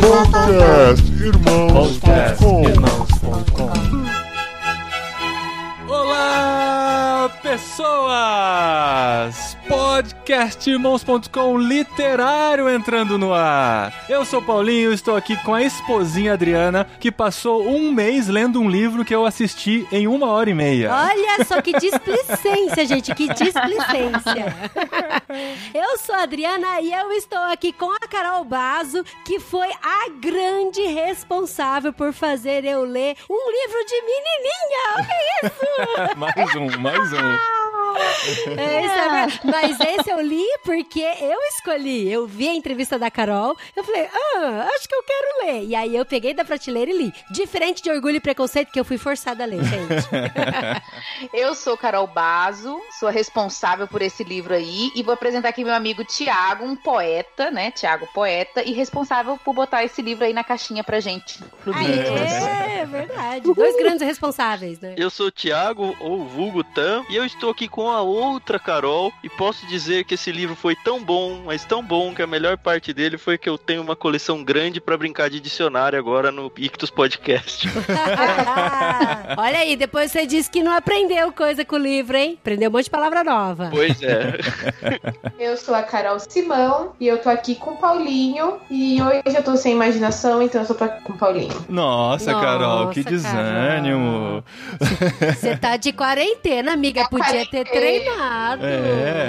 Podcast Irmãos.com Olá, pessoas! Podcastirmãos.com literário entrando no ar. Eu sou Paulinho, estou aqui com a esposinha Adriana, que passou um mês lendo um livro que eu assisti em uma hora e meia. Olha só que displicência, gente, que displicência. Eu sou a Adriana e eu estou aqui com a Carol Bazo, que foi a grande responsável por fazer eu ler um livro de menininha. O que é isso? mais um, mais um. É, isso é. Mas esse eu li porque eu escolhi. Eu vi a entrevista da Carol, eu falei, ah, acho que eu quero ler. E aí eu peguei da prateleira e li. Diferente de Orgulho e Preconceito, que eu fui forçada a ler, gente. Eu sou Carol Bazo, sou a responsável por esse livro aí e vou apresentar aqui meu amigo Tiago, um poeta, né? Tiago Poeta, e responsável por botar esse livro aí na caixinha pra gente. Aê, é verdade. Dois grandes responsáveis, né? Eu sou o Thiago, ou vulgo Tam, e eu estou aqui com a outra Carol, e posso dizer que esse livro foi tão bom, mas tão bom, que a melhor parte dele foi que eu tenho uma coleção grande pra brincar de dicionário agora no Ictus Podcast. Olha aí, depois você disse que não aprendeu coisa com o livro, hein? Aprendeu um monte de palavra nova. pois é. Eu sou a Carol Simão e eu tô aqui com o Paulinho. E hoje eu tô sem imaginação, então eu só tô aqui com o Paulinho. Nossa, Nossa, Carol, que desânimo. Você tá de quarentena, amiga. Podia ter treinado. É.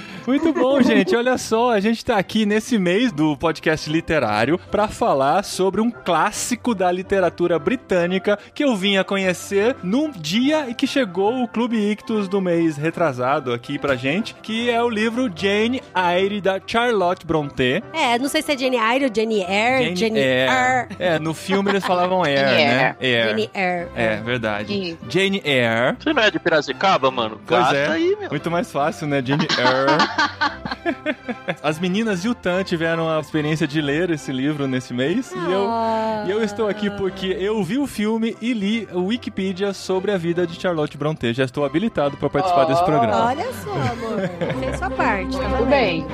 Muito bom, gente. Olha só, a gente tá aqui nesse mês do podcast literário pra falar sobre um clássico da literatura britânica que eu vim a conhecer no dia em que chegou o Clube Ictus do mês retrasado aqui pra gente, que é o livro Jane Eyre da Charlotte Brontë. É, não sei se é Jane Eyre ou Jane Eyre, Jane, Eyre. É, no filme eles falavam Eyre, Jane né? Eyre. Jane Eyre. É, verdade. Isso. Jane Eyre. Você não é de Piracicaba, mano? Pois Gasta é. aí, meu. Muito mais fácil, né? Jane Eyre. As meninas e o Tan tiveram a experiência de ler esse livro nesse mês. E eu, Ah. e eu estou aqui porque eu vi o filme e li o Wikipedia sobre a vida de Charlotte Brontë. Já estou habilitado para participar desse programa. Olha só, amor. Fez sua parte, tá Tudo valendo. bem.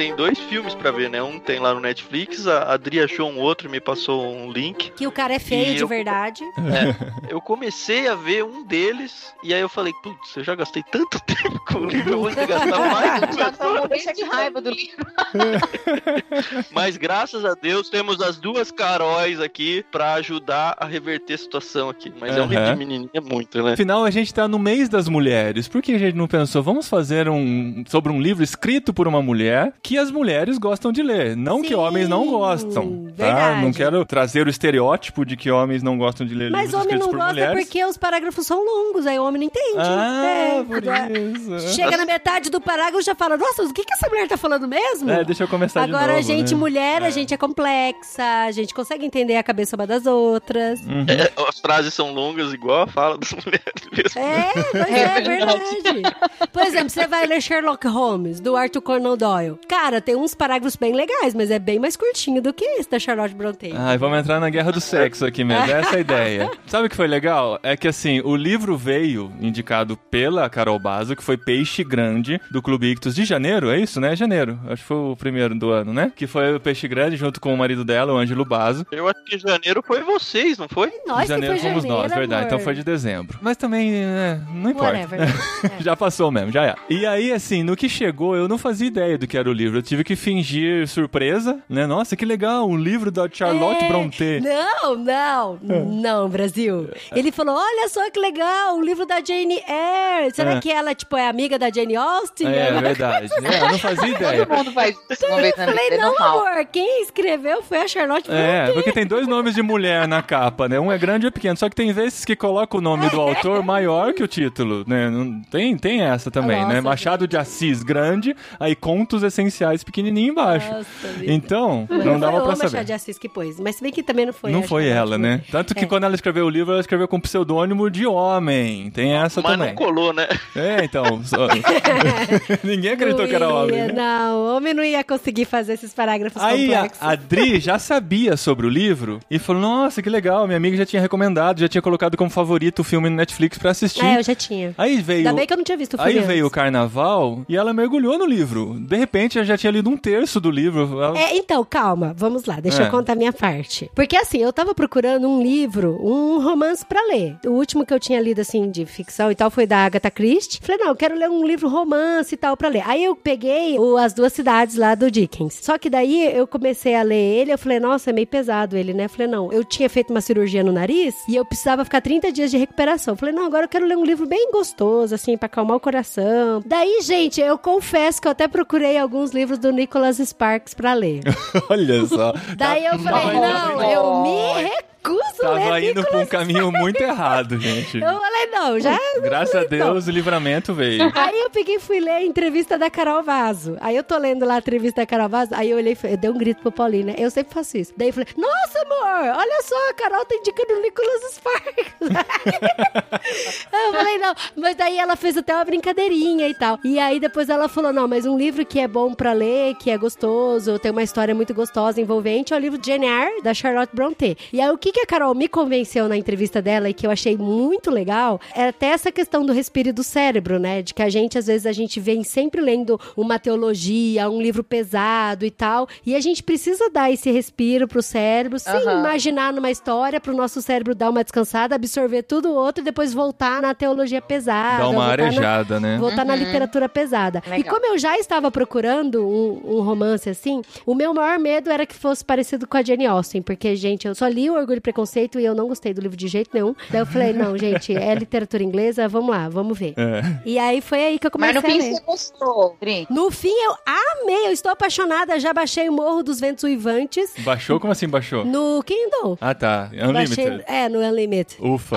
Tem dois filmes pra ver, né? Um tem lá no Netflix, a Adri achou um outro e me passou um link. Que o cara é feio de eu- verdade. É, eu comecei a ver um deles e aí eu falei, putz, eu já gastei tanto tempo com o livro, eu vou ter que gastar mais um Já tô morrendo de raiva do livro. Mas graças a Deus temos as duas Caróis aqui pra ajudar a reverter a situação aqui. Mas é um livro de menininha muito, né? Afinal, a gente tá no mês das mulheres. Por que a gente não pensou, vamos fazer um sobre um livro escrito por uma mulher que as mulheres gostam de ler? Não que Sim, homens não gostam, tá? verdade. Não quero trazer o estereótipo de que homens não gostam de ler Mas livros homem escritos não por gosta mulheres. porque os parágrafos são longos, aí o homem não entende. Ah, É, por é. isso. Chega na metade do parágrafo e já fala, nossa, o que, que essa mulher tá falando mesmo? É, deixa eu começar de Agora, novo, a gente, né? mulher, a É. gente é complexa, a gente consegue entender a cabeça uma das outras. Uhum. É, as frases são longas igual a fala das mulheres mesmo. É, pois é, É verdade. Por exemplo, você vai ler Sherlock Holmes, do Arthur Conan Doyle. Cara, tem uns parágrafos bem legais, mas é bem mais curtinho do que esse da Charlotte Brontë. Ai, vamos entrar na guerra do sexo aqui mesmo. Essa é a ideia. Sabe o que foi legal? É que assim, o livro veio indicado pela Carol Bazo, que foi Peixe Grande, do Clube Ictus de janeiro, é isso, né? Janeiro. Acho que foi o primeiro do ano, né? Que foi o Peixe Grande junto com o marido dela, o Ângelo Bazo. Eu acho que janeiro foi vocês, não foi? Nós de janeiro que foi fomos janeiro, nós, verdade. amor. Então foi de dezembro. Mas também, né, não importa. Whatever. É. já passou mesmo, já é. E aí, assim, no que chegou, eu não fazia ideia do que era o livro. Eu tive que fingir surpresa, né? Nossa, que legal, um livro da Charlotte É. Brontë. Não, não, não, Brasil. Ele falou: olha só que legal, o livro da Jane Eyre. Será É. que ela, tipo, é amiga da Jane Austen? É, Ela- verdade. É, eu não fazia ideia. Todo mundo faz isso uma vez na vida, Falei, é não, normal. amor, quem escreveu foi a Charlotte É, Brontë. porque tem dois nomes de mulher na capa, né? Um é grande e é pequeno. Só que tem vezes que coloca o nome do autor maior que o título, né? Não- Tem, tem essa também, né? Nossa, Machado de Assis, grande, aí Contos iniciais pequenininho embaixo. Nossa. Então, Mas não dava foi o pra Machado saber. de Assis que pôs. Mas se bem que também não foi. Não foi ela, né? Tanto que É. quando ela escreveu o livro, ela escreveu com pseudônimo de homem. Tem essa Mas também. não colou, né? É, então. só- Ninguém acreditou que era homem. né? Não, o homem não ia conseguir fazer esses parágrafos Aí a, complexos. a Dri já sabia sobre o livro e falou: Nossa, que legal, minha amiga já tinha recomendado, já tinha colocado como favorito o filme no Netflix pra assistir. É, eu já tinha. Aí veio. Ainda bem que eu não tinha visto o Aí filme veio o antes. carnaval e ela mergulhou no livro. De repente, ela já tinha lido um terço do livro. Ela- É, então, calma, vamos lá, deixa É. eu contar a minha parte. Porque assim, eu tava procurando um livro, um romance pra ler. O último que eu tinha lido, assim, de ficção e tal, foi da Agatha Christie. Falei, não, eu quero ler um livro romance e tal pra ler. Aí eu peguei o As Duas Cidades lá do Dickens. Só que daí eu comecei a ler ele, eu falei, nossa, é meio pesado ele, né? Falei, não, eu tinha feito uma cirurgia no nariz e eu precisava ficar 30 dias de recuperação. Falei, não, agora eu quero ler um livro bem gostoso, assim, pra acalmar o coração. Daí, gente, eu confesso que eu até procurei alguns livros do Nicholas Sparks pra ler. Olha só. Daí eu falei, não, eu me recuso a Tava ler indo pra um caminho muito errado, gente. Eu falei, não, já... Graças a Deus, o livramento veio. Aí eu peguei e fui ler a entrevista da Carol Vaso. Aí eu tô lendo lá a entrevista da Carol Vaso, aí eu olhei e dei um grito pro Paulinho, né? Eu sempre faço isso. Daí eu falei, nossa, amor, olha só, a Carol tá indicando o Nicholas Sparks. eu falei, não. Mas daí ela fez até uma brincadeirinha e tal. E aí depois ela falou, não, mas um livro que é bom pra ler, que é gostoso, tem uma história muito gostosa, envolvente, é o livro Jane Eyre, da Charlotte Brontë. E aí o que, que a Carol me convenceu na entrevista dela e que eu achei muito legal, é até essa questão do respiro do cérebro, né? De que a gente, às vezes, a gente vem sempre lendo uma teologia, um livro pesado e tal, e a gente precisa dar esse respiro pro cérebro, sem Aham. imaginar numa história, pro nosso cérebro dar uma descansada, absorver tudo o outro e depois voltar na teologia pesada. Dá uma voltar na- arejada, né? Voltar na Uhum. literatura pesada. E Legal. como eu já estava procurando um, um romance assim, o meu maior medo era que fosse parecido com a Jane Austen, porque, gente, eu só li o Orgulho e Preconceito e eu não gostei do livro de jeito nenhum. Daí eu falei, não, gente, é literatura inglesa, vamos lá, vamos ver. É. E aí foi aí que eu Mas comecei no a fim ler. você gostou, Dri. No fim, eu amei, eu estou apaixonada, já baixei o Morro dos Ventos Uivantes Baixou? Como assim baixou? no Kindle. Ah, tá. Baixei, Unlimited. é, no Unlimited. Ufa.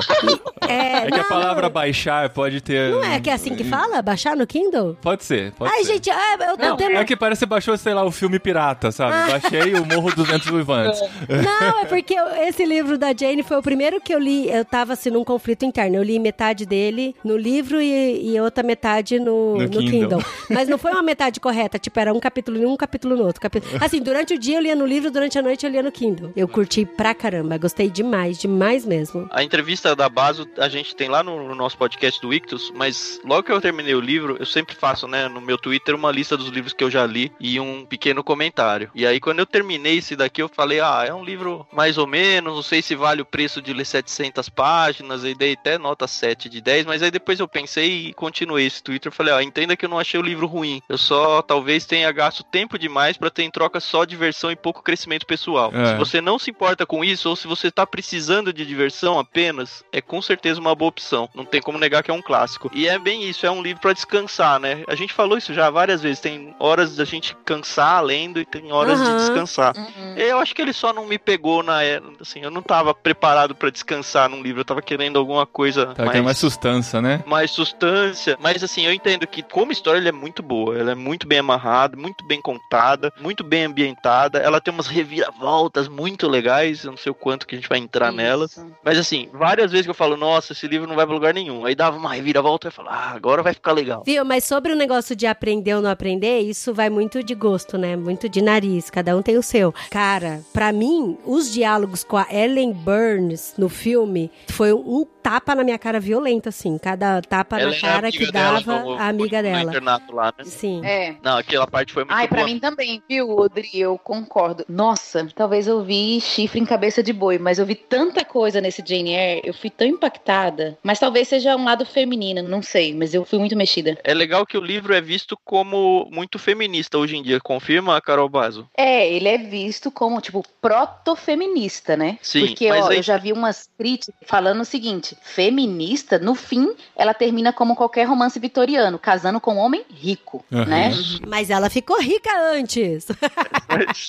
É, É que a não, palavra baixar pode ter. Não é que é assim que fala? Baixar no Kindle? Pode ser, pode Ai, ser. gente, é, eu tô Não, tendo... É que parece que você baixou, sei lá, o filme pirata, sabe? Baixei o Morro dos Ventos Uivantes. Não, é porque esse livro da Jane foi o primeiro que eu li. Eu tava assim num conflito interno. Eu li metade dele no livro e, e outra metade no, No no Kindle. Kindle. Mas não foi uma metade correta, tipo, era um capítulo em um, capítulo no outro. Capi- Assim, durante o dia eu lia no livro, durante a noite eu lia no Kindle. Eu curti pra caramba, gostei demais, demais mesmo. A entrevista da Baso a gente tem lá no, no nosso podcast do Ictus, mas logo que eu terminei o livro, eu sempre faço, né, no meu Twitter uma lista dos livros que eu já li e um pequeno comentário. E aí quando eu terminei esse daqui, eu falei, ah, é um livro mais ou menos, não sei se vale o preço de ler 700 páginas, e dei até nota 7 de 10, mas aí depois eu pensei e continuei esse Twitter, falei, ó, entenda que eu não achei o livro ruim, eu só talvez tenha gasto tempo demais pra ter em troca só diversão e pouco crescimento pessoal. É. Se você não se importa com isso, ou se você tá precisando de diversão apenas, é com certeza uma boa opção. Não tem como negar que é um clássico. E é bem isso, é um livro pra descansar, né? A gente falou isso já várias vezes. Tem horas da gente cansar lendo e tem horas Aham. de descansar. Uhum. Eu acho que ele só não me pegou na é- assim, eu não tava preparado pra descansar num livro, eu tava querendo alguma coisa Tá querendo mais sustância, né? mais substância. Mas assim, eu entendo que como história ela é muito boa. Ela é muito bem amarrada, muito bem contada, muito bem ambientada. Ela tem umas reviravoltas muito legais. Eu não sei o quanto que a gente vai entrar Isso. nelas. Mas assim, várias vezes que eu falo, nossa, esse livro não vai pra lugar nenhum. Aí dava uma reviravolta e eu falo, ah, agora vai ficar legal. Viu? Mas sobre o negócio de aprender ou não aprender, isso vai muito de gosto, né? Muito de nariz. Cada um tem o seu. Cara, pra mim, os diálogos com a Ellen Burns no filme foi um tapa na minha cara violento, assim. Cada tapa Ela na é cara que dela, dava como- a amiga dela. internato lá, né? Sim. É. Não, aquela parte foi muito Ai, pra boa. mim também, viu, Odri? Eu concordo. Nossa, talvez eu vi chifre em cabeça de boi, mas eu vi tanta coisa nesse Jane Eyre, eu fui tão impactada. Mas talvez seja um lado feminino, não sei, mas eu fui muito mexida. É legal que o livro é visto como muito feminista hoje em dia. Confirma, Carol Bazo? É, ele é visto como, tipo, proto-feminista, né? Sim, Porque, mas ó, aí- eu já vi umas críticas falando o seguinte, parte feminista, no fim, ela termina como qualquer romance vitoriano, casando com um homem rico, Uhum. né? Mas ela ficou rica antes.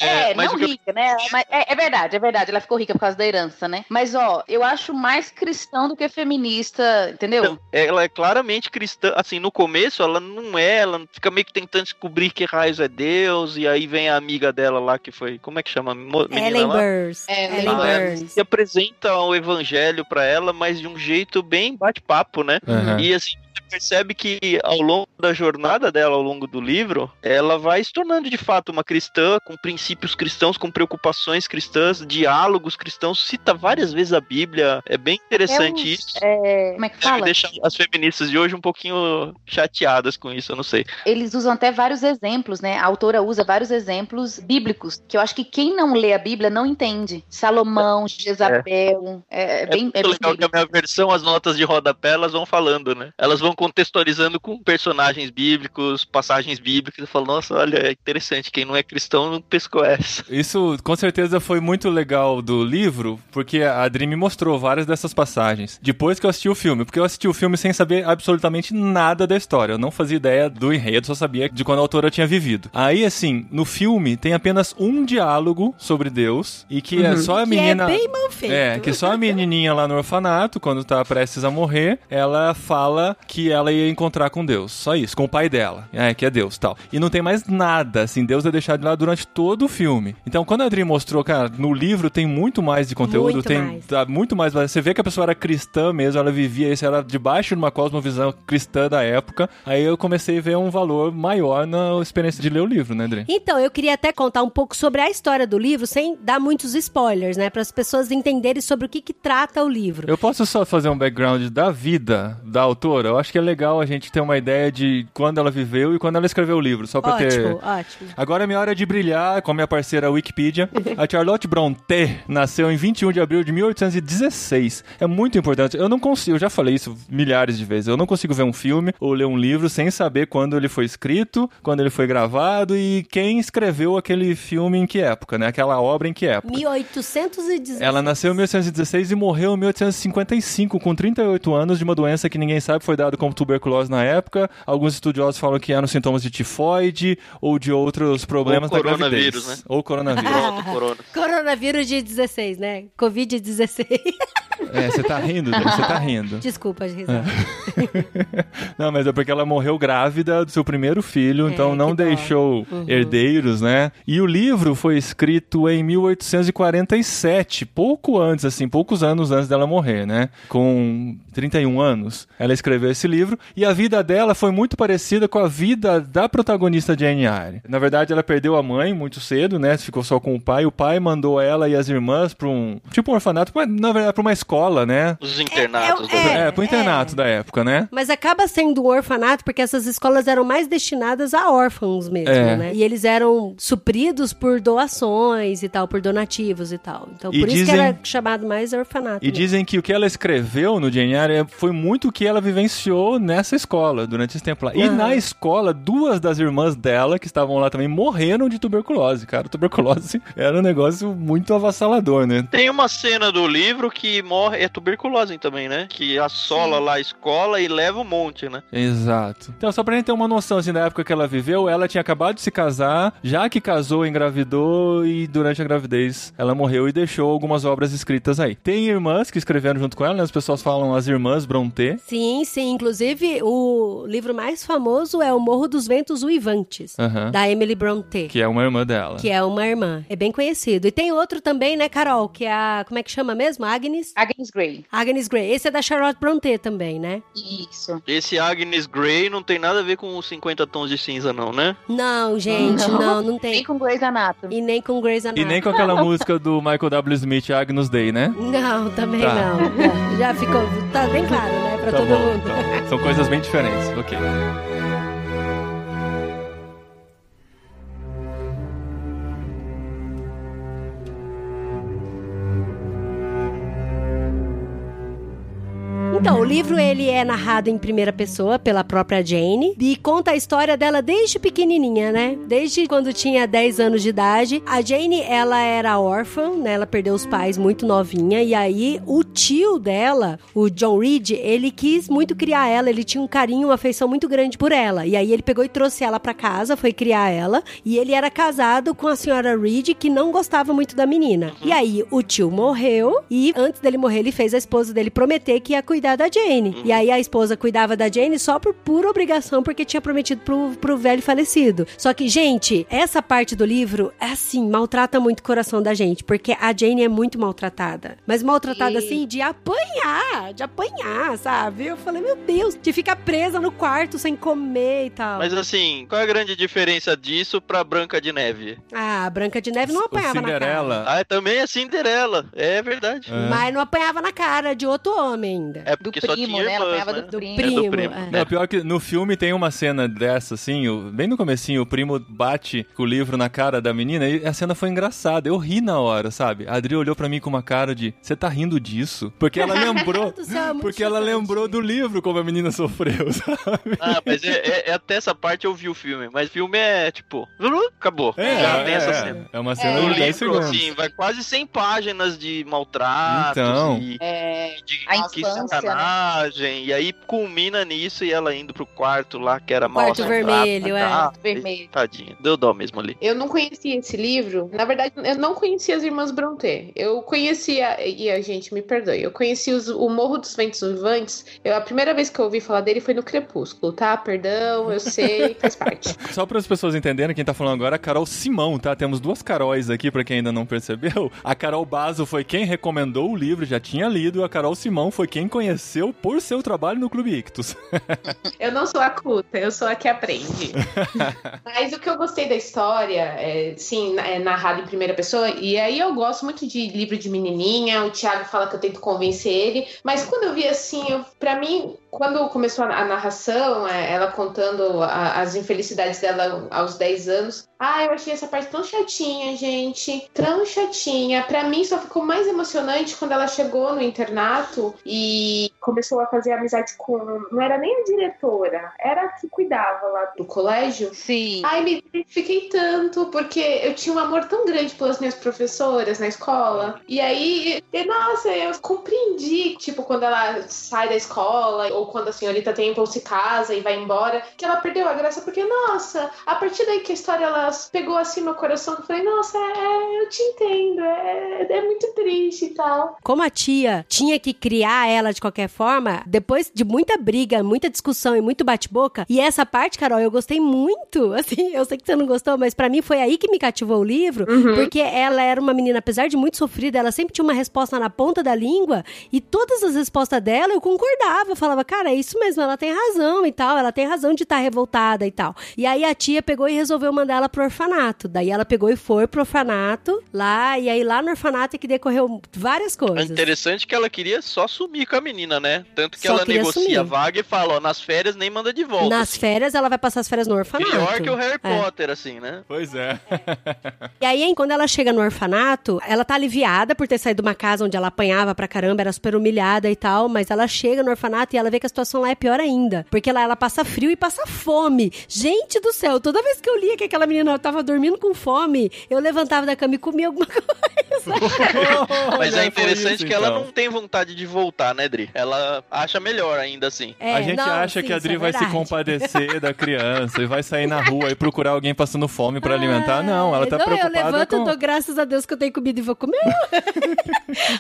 É, mas não que eu- rica, né? Mas é, é verdade, é verdade. Ela ficou rica por causa da herança, né? Mas, ó, eu acho mais cristão do que feminista, entendeu? Então, ela é claramente cristã. Assim, no começo ela não é, ela fica meio que tentando descobrir que raios é Deus, e aí vem a amiga dela lá que foi. Como é que chama? menina Ellen lá? Burns. É, Ellen Ah, é. Burns. E apresenta o evangelho pra ela, mas de um jeito bem bate-papo, né? Uhum. E assim, percebe que ao longo da jornada dela, ao longo do livro, ela vai se tornando de fato uma cristã, com princípios cristãos, com preocupações cristãs, diálogos cristãos, cita várias vezes a Bíblia. É bem interessante É um- isso. É, como é que Deve fala? deixar as feministas de hoje um pouquinho chateadas com isso, eu não sei. Eles usam até vários exemplos, né? A autora usa vários exemplos bíblicos, que eu acho que quem não lê a Bíblia não entende. Salomão, Jezabel, é, é bem, é é muito bem legal que a minha versão, as notas de rodapé, elas vão falando, né? Elas vão contextualizando com personagens bíblicos, passagens bíblicas. Eu falo, nossa, olha, é interessante. Quem não é cristão não pescou essa. Isso com certeza foi muito legal do livro, porque a Adri me mostrou várias dessas passagens. Depois que eu assisti o filme, porque eu assisti o filme sem saber absolutamente nada da história. Eu não fazia ideia do enredo, só sabia de quando a autora tinha vivido. Aí, assim, no filme tem apenas um diálogo sobre Deus e que é só a Que menina. é bem mal feito. É, que só a menininha lá no orfanato, quando tá prestes a morrer, ela fala que ela ia encontrar com Deus. Só isso, com o pai dela. É, que é Deus tal. E não tem mais nada, assim, Deus é deixado de lado durante todo o filme. Então, quando a Adri mostrou, cara, no livro tem muito mais de conteúdo, Muito tem mais. tá, muito mais. Você vê que a pessoa era cristã mesmo, ela vivia isso, era debaixo de uma cosmovisão cristã da época. Aí eu comecei a ver um valor maior na experiência de ler o livro, né, Adri? Então, eu queria até contar um pouco sobre a história do livro, sem dar muitos spoilers, né? Para as pessoas entenderem sobre o que, que trata o livro. Eu posso só fazer um background da vida da autora? Eu acho que é legal a gente ter uma ideia de quando ela viveu e quando ela escreveu o livro, só pra ter. Ótimo, ótimo. Agora é minha hora de brilhar com a minha parceira Wikipedia. A Charlotte Brontë nasceu em 21 de abril de 1816. É muito importante. Eu não consigo, eu já falei isso milhares de vezes. Eu não consigo ver um filme ou ler um livro sem saber quando ele foi escrito, quando ele foi gravado e quem escreveu aquele filme em que época, né? Aquela obra em que época. 1816. Ela nasceu em 1816 e morreu em 1855, com 38 anos, de uma doença que ninguém sabe foi dado como tuberculose na época. Alguns estudiosos falam que eram sintomas de tifoide ou de outros problemas Ou da gravidez. coronavírus, né? Ou coronavírus. Pronto, corona. Coronavírus de 16, né? Covid-16. é, você tá rindo, Dani, você tá rindo. Desculpa, risada. Não, mas é porque ela morreu grávida do seu primeiro filho, É, então não deixou Uhum. herdeiros, né? E o livro foi escrito em 1847, pouco antes, assim, poucos anos antes dela morrer, né? Com 31 anos, ela escreveu esse livro e a vida dela foi muito parecida com a vida da protagonista Jane Eyre. Na verdade, ela perdeu a mãe muito cedo, né? Ficou só com o pai. O pai mandou ela e as irmãs para um tipo um orfanato, mas, na verdade, para uma escola, né? Os internatos. é, né? É, pro internato da época, né? Mas acaba sendo um orfanato porque essas escolas eram mais destinadas a órfãos mesmo, É. né? E eles eram supridos por doações e tal, por donativos e tal. Então, E por isso que dizem- era chamado mais orfanato. E mesmo. dizem que o que ela escreveu no Jane Eyre é- foi muito o que ela vivenciou nessa escola, durante esse tempo lá. E Aham. na escola, duas das irmãs dela, que estavam lá também, morreram de tuberculose, cara. Tuberculose era um negócio muito avassalador, né? Tem uma cena do livro que morre, é tuberculose também, né? Que assola lá a escola e leva um monte, né? Exato. Então, só pra gente ter uma noção, assim, da época que ela viveu, ela tinha acabado de se casar, já que casou, engravidou e durante a gravidez ela morreu e deixou algumas obras escritas aí. Tem irmãs que escreveram junto com ela, né? As pessoas falam as irmãs Brontë. Sim, sim. Inclusive, o livro mais famoso é O Morro dos Ventos Uivantes, Aham. da Emily Brontë. Que é uma irmã dela. Que é uma irmã. É bem conhecido. E tem outro também, né, Carol? Que é a. Como é que chama mesmo? Agnes? Agnes Grey. Agnes Grey. Esse é da Charlotte Brontë também, né? Isso. Esse Agnes Grey não tem nada a ver com os 50 tons de cinza, não, né? Não, gente, Não. não, não Nem tem. com Grey's Anatomy. E nem com Grey's E Anatomy. nem com aquela música do Michael W. Smith, Agnus Day, né? Não, também Tá. não. Já ficou. Tá bem claro, né? Pra Tá todo bom, mundo. então. São coisas bem diferentes. Ok. Então, o livro ele é narrado em primeira pessoa pela própria Jane e conta a história dela desde pequenininha, né? Desde quando tinha 10 anos de idade. A Jane, ela era órfã, né? Ela perdeu os pais muito novinha e aí o tio dela, o John Reed, ele quis muito criar ela, ele tinha um carinho, uma afeição muito grande por ela. E aí ele pegou e trouxe ela pra casa, foi criar ela, e ele era casado com a senhora Reed, que não gostava muito da menina. E aí o tio morreu e antes dele morrer, ele fez a esposa dele prometer que ia cuidar da Jane. E aí a esposa cuidava da Jane só por pura obrigação, porque tinha prometido pro, pro velho falecido. Só que, gente, essa parte do livro, é assim, maltrata muito o coração da gente, porque a Jane é muito maltratada. Mas maltratada, E- assim, de apanhar, de apanhar, sabe? Eu falei, meu Deus, de ficar presa no quarto sem comer e tal. Mas assim, qual é a grande diferença disso pra Branca de Neve? Ah, a Branca de Neve não apanhava na cara. Cinderela. Ah, também é Cinderela. É verdade. É. Mas não apanhava na cara de outro homem ainda. É Do só primo, né? Ela apanhava né? do Do primo. primo. do primo. é. Não, pior que no filme tem uma cena dessa, assim, o- bem no comecinho, o primo bate com o livro na cara da menina e a cena foi engraçada. Eu ri na hora, sabe? A Adri olhou pra mim com uma cara de, você tá rindo disso? Porque ela lembrou, céu, é porque ela chocante. lembrou do livro como a menina sofreu, sabe? Ah, mas é, é- é até essa parte eu vi o filme. Mas o filme é tipo. Acabou. É, Já é, tem essa é, cena. é uma cena É. De 10 livro, assim, vai quase 100 páginas de maltratos Então. e É, de A que infância, né? E aí culmina nisso e ela indo pro quarto lá, que era mal Quarto vermelho, é. ah, vermelho. Tadinha, deu dó mesmo ali. Eu não conhecia esse livro. Na verdade, eu não conhecia as Irmãs Brontë. Eu conhecia, e a gente me perdoe, eu conheci os- o Morro dos Ventos Vivantes. Eu, a primeira vez que eu ouvi falar dele foi no Crepúsculo, tá? Perdão, eu sei, faz parte. Só para as pessoas entenderem, quem tá falando agora é a Carol Simão, tá? Temos duas Caróis aqui, pra quem ainda não percebeu. A Carol Bazo foi quem recomendou o livro, já tinha lido. A Carol Simão foi quem conheceu por seu trabalho no Clube Ictus. Eu não sou a culta, eu sou a que aprende. Mas o que eu gostei da história, é, sim, é narrado em primeira pessoa, e aí eu gosto muito de livro de menininha, o Thiago fala que eu tento convencer ele, mas quando eu vi assim, eu, pra mim, quando começou a, narração, é, ela contando as infelicidades dela aos 10 anos, ah, eu achei essa parte tão chatinha, gente, tão chatinha. Pra mim só ficou mais emocionante quando ela chegou no internato e começou a fazer amizade com, não era nem a diretora, era a que cuidava lá do colégio. Sim. Ai, me identifiquei tanto, porque eu tinha um amor tão grande pelas minhas professoras na escola. E aí, e, nossa, eu compreendi, tipo, quando ela sai da escola, ou quando a senhorita Temple se casa e vai embora, que ela perdeu a graça, porque, nossa, a partir daí que a história ela pegou assim meu coração, eu falei, nossa, é, eu te entendo, é, é muito triste e tal. Como a tia tinha que criar ela de qualquer forma, depois de muita briga, muita discussão e muito bate-boca, e essa parte, Carol, eu gostei muito. Assim, eu sei que você não gostou, mas pra mim foi aí que me cativou o livro, porque ela era uma menina, apesar de muito sofrida, ela sempre tinha uma resposta na ponta da língua, e todas as respostas dela eu concordava. Eu falava, cara, é isso mesmo, ela tem razão e tal, ela tem razão de estar revoltada e tal. E aí a tia pegou e resolveu mandar ela pro orfanato. Daí ela pegou e foi pro orfanato lá, e aí lá no orfanato é que decorreu várias É coisas. interessante que ela queria só sumir com a menina, né? Tanto que Só ela negocia sumir. a vaga e fala, ó, nas férias nem manda de volta. Nas assim. férias, ela vai passar as férias no orfanato. Pior que o Harry É. Potter, assim, né? Pois é. E aí, hein, quando ela chega no orfanato, ela tá aliviada por ter saído de uma casa onde ela apanhava pra caramba, era super humilhada e tal, mas ela chega no orfanato e ela vê que a situação lá é pior ainda. Porque lá ela passa frio e passa fome. Gente do céu, toda vez que eu lia que aquela menina tava dormindo com fome, eu levantava da cama e comia alguma coisa. Mas é interessante isso, que ela então. não tem vontade de voltar, né, Dri? Ela acha melhor ainda assim. É, a gente não, acha sim, que a Adri é vai se compadecer da criança e vai sair na rua e procurar alguém passando fome pra alimentar. Não, ela tá não, eu preocupada levanto, com... dou graças a Deus que eu tenho comida e vou comer.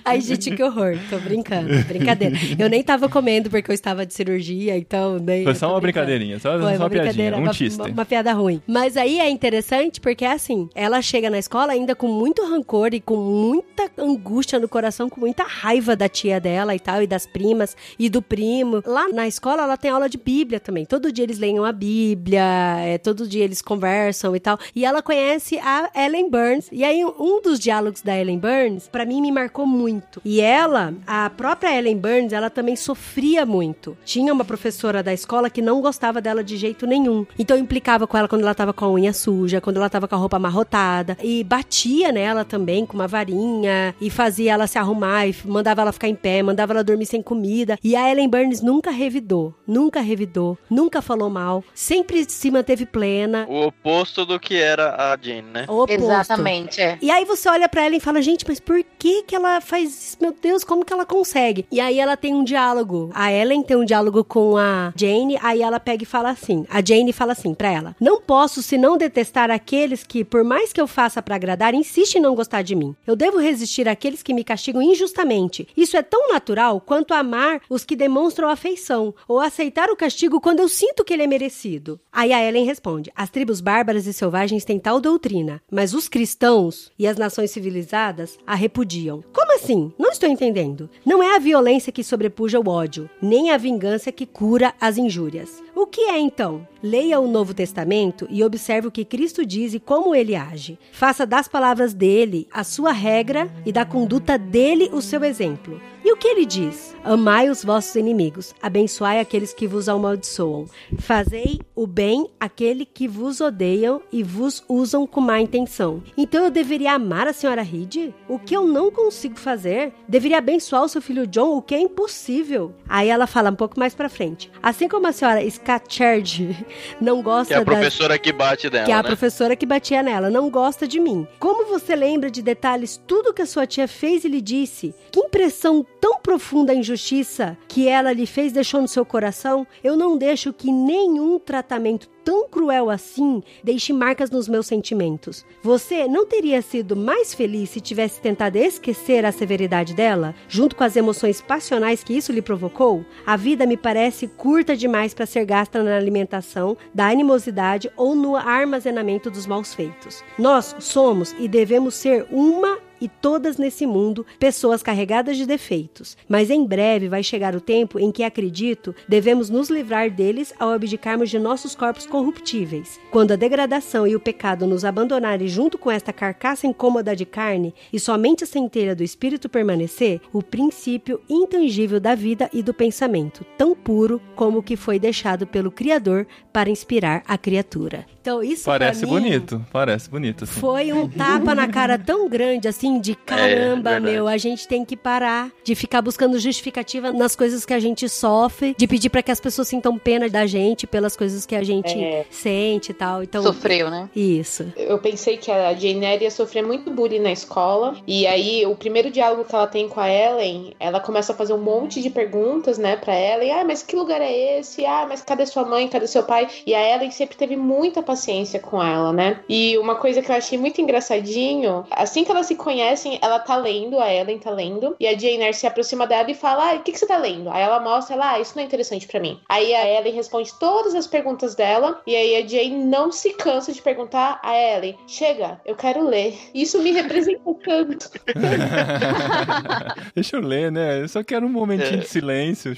Ai, gente, que horror. Tô brincando. Brincadeira. Eu nem tava comendo porque eu estava de cirurgia, então... Nem, Foi só uma brincadeirinha, só, Foi só uma piadinha, um uma, chiste. uma- uma piada ruim. Mas aí é interessante porque, assim, ela chega na escola ainda com muito rancor e com muita angústia no coração, com muita raiva da tia dela e tal, e das primas e do primo. Lá na escola ela tem aula de Bíblia também. Todo dia eles leem a Bíblia, é, todo dia eles conversam e tal. E ela conhece a Ellen Burns. E aí, um dos diálogos da Ellen Burns, pra mim, me marcou muito. E ela, a própria Ellen Burns, ela também sofria muito. Tinha uma professora da escola que não gostava dela de jeito nenhum. Então implicava com ela quando ela tava com a unha suja, quando ela tava com a roupa amarrotada. E batia nela também com uma varinha e fazia ela se arrumar e mandava ela ficar em pé, mandava ela dormir sem comida. E a Ellen Burns nunca revidou, nunca revidou, nunca falou mal, sempre se manteve plena. O oposto do que era a Jane, né? O oposto. Exatamente, é. E aí você olha pra ela e fala, gente, mas por que que ela faz isso? Meu Deus, como que ela consegue? E aí ela tem um diálogo. A Ellen tem um diálogo com a Jane, aí ela pega e fala assim. A Jane fala assim pra ela: "Não posso senão detestar aqueles que, por mais que eu faça pra agradar, insistem em não gostar de mim. Eu devo resistir àqueles que me castigam injustamente. Isso é tão natural quanto amar os que demonstram afeição ou aceitar o castigo quando eu sinto que ele é merecido." Aí a Ellen responde: "As tribos bárbaras e selvagens têm tal doutrina, mas os cristãos e as nações civilizadas a repudiam. Como assim? Não estou entendendo. Não é a violência que sobrepuja o ódio, nem a vingança que cura as injúrias. O que é então? Leia o Novo Testamento e observe o que Cristo diz e como ele age. Faça das palavras dele a sua regra e da conduta dele o seu exemplo. E o que ele diz? Amai os vossos inimigos, abençoai aqueles que vos amaldiçoam, fazei o bem àquele que vos odeiam e vos usam com má intenção. Então eu deveria amar a senhora Reed? O que eu não consigo fazer? Deveria abençoar o seu filho John, o que é impossível. Aí ela fala um pouco mais pra frente. Assim como a senhora Scatcherd não gosta Que é a das- professora que bate dela, que é a né? professora que batia nela, não gosta de mim. Como você lembra de detalhes tudo que a sua tia fez e lhe disse? Que impressão tão profunda a injustiça que ela lhe fez deixou no seu coração? Eu não deixo que nenhum tratamento tão cruel assim deixe marcas nos meus sentimentos. Você não teria sido mais feliz se tivesse tentado esquecer a severidade dela, junto com as emoções passionais que isso lhe provocou? A vida me parece curta demais para ser gasta na alimentação da animosidade ou no armazenamento dos maus feitos. Nós somos e devemos ser uma e todas nesse mundo pessoas carregadas de defeitos. Mas em breve vai chegar o tempo em que acredito devemos nos livrar deles ao abdicarmos de nossos corpos corruptíveis. Quando a degradação e o pecado nos abandonarem junto com esta carcaça incômoda de carne e somente a centelha do espírito permanecer, o princípio intangível da vida e do pensamento, tão puro como o que foi deixado pelo Criador para inspirar a criatura. Então isso Parece mim, bonito, parece bonito. Assim. foi um tapa na cara tão grande assim de caramba, verdade. meu, a gente tem que parar de ficar buscando justificativa nas coisas que a gente sofre, de pedir pra que as pessoas sintam pena da gente pelas coisas que a gente É. sente e tal. Então, Sofreu, né? Isso. Eu pensei que a Jane Eyre ia sofrer muito bullying na escola. E aí, o primeiro diálogo que ela tem com a Ellen, ela começa a fazer um monte de perguntas, né, pra Ellen. Ah, mas que lugar é esse? Ah, mas cadê sua mãe? Cadê seu pai? E a Ellen sempre teve muita paciência com ela, né? E uma coisa que eu achei muito engraçadinho, assim que elas se conhecem, ela tá lendo, a Ellen tá lendo, e a Jane Eyre se aproxima dela e fala: Ah, o que, que você tá lendo? Aí ela mostra, ela, ah, isso não é interessante pra mim. Aí a Ellen responde todas as perguntas dela, e aí a Jane não se cansa de perguntar a Ellen: Chega, eu quero ler. Isso me representa tanto. Deixa eu ler, né? Eu só quero um momentinho É. de silêncio.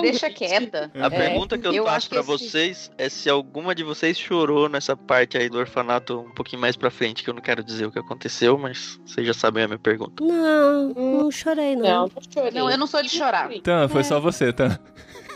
Deixa quieta. A pergunta que eu, eu faço que pra esse- vocês é se alguma de vocês chorou nessa parte aí do orfanato um pouquinho mais pra frente, que eu não quero dizer o que aconteceu, mas vocês já sabem a minha pergunta. Não, não chorei, não. Não, não chorei. Não, eu não sou de chorar. Então, foi só você, tá?